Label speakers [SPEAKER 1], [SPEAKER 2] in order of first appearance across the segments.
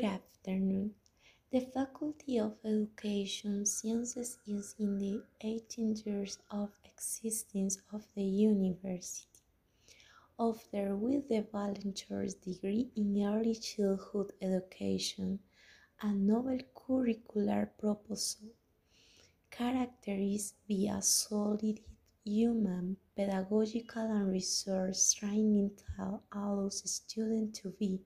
[SPEAKER 1] Good afternoon. The Faculty of Education Sciences is in the 18 years of existence of the university. After with the bachelor's degree in early childhood education, a novel curricular proposal characterized by a solid human, pedagogical, and resource training that allows students to be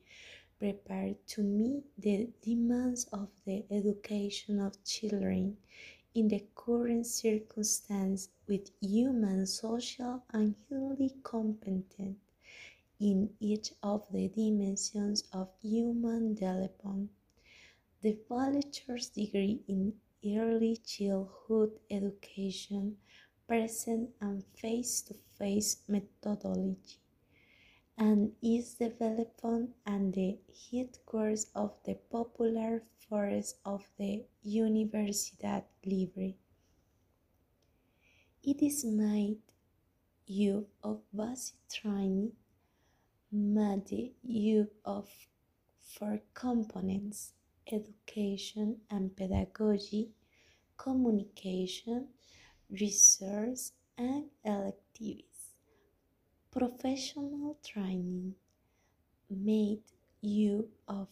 [SPEAKER 1] prepared to meet the demands of the education of children in the current circumstance with human, social, and highly competent in each of the dimensions of human development. The bachelor's degree in early childhood education present and face-to-face methodology and is the developed and the headquarters of the popular forest of the Universidad Libre. It is made use of basic training, made use of four components education and pedagogy, communication, research, and electives. Professional training made you of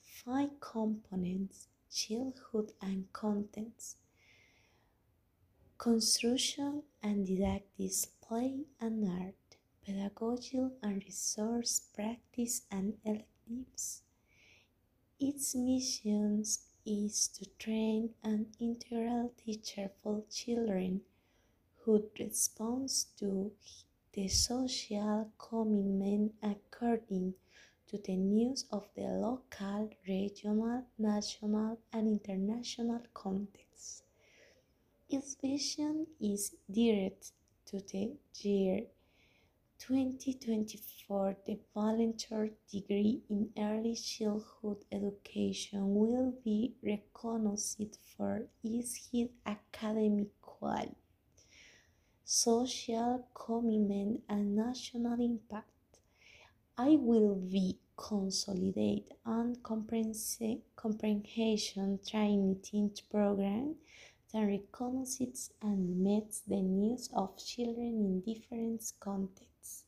[SPEAKER 1] five components childhood and contents. Construction and didactics play and art pedagogy and resource practice and electives. Its mission is to train an integral teacher for children who responds to the social commitment according to the needs of the local, regional, national, and international context. Its vision is direct to the year 2024. The volunteer degree in early childhood education will be recognized for its academic quality social commitment and national impact. I will be consolidate and comprehension training program that recognizes and meets the needs of children in different contexts.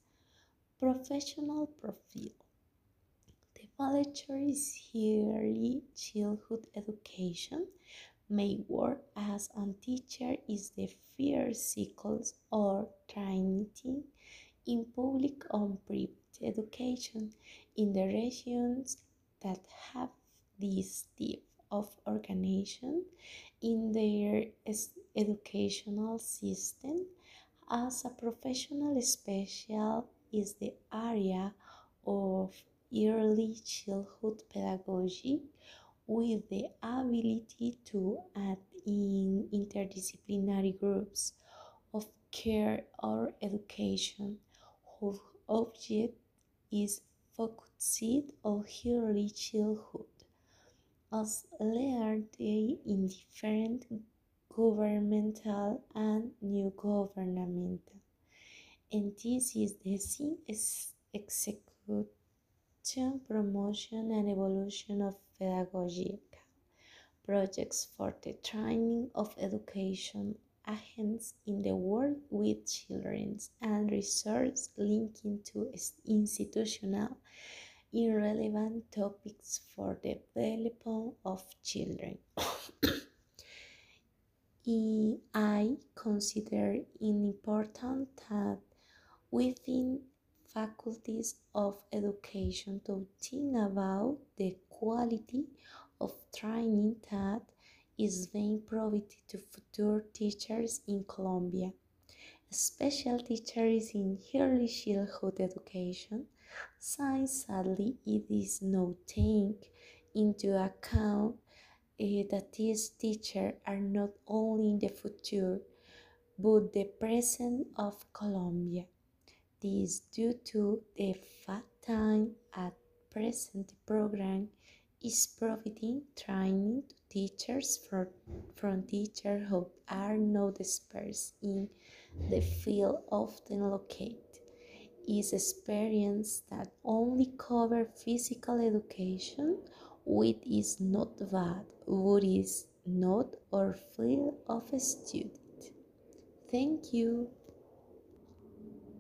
[SPEAKER 1] Professional profile. The bachelor is early childhood education may work as a teacher is the first cycles or training in public or private education in the regions that have this type of organization in their educational system. As a professional special is the area of early childhood pedagogy with the ability to act in interdisciplinary groups of care or education. Whose object is focused on early childhood. As learned in different governmental and new governmental and this is the same executive promotion and evolution of pedagogical projects for the training of education agents in the work with children and research linking to institutional irrelevant topics for the development of children. I consider it important that within faculties of education to think about the quality of training that is being provided to future teachers in Colombia. Special teachers in early childhood education, since sadly it is not taken into account uh, that these teachers are not only in the future but the present of Colombia. This due to the fact time at present the program is providing training to teachers for, from teachers who are not experts in the field often located is experience that only cover physical education wit is not bad, but is not our field of study. Thank you.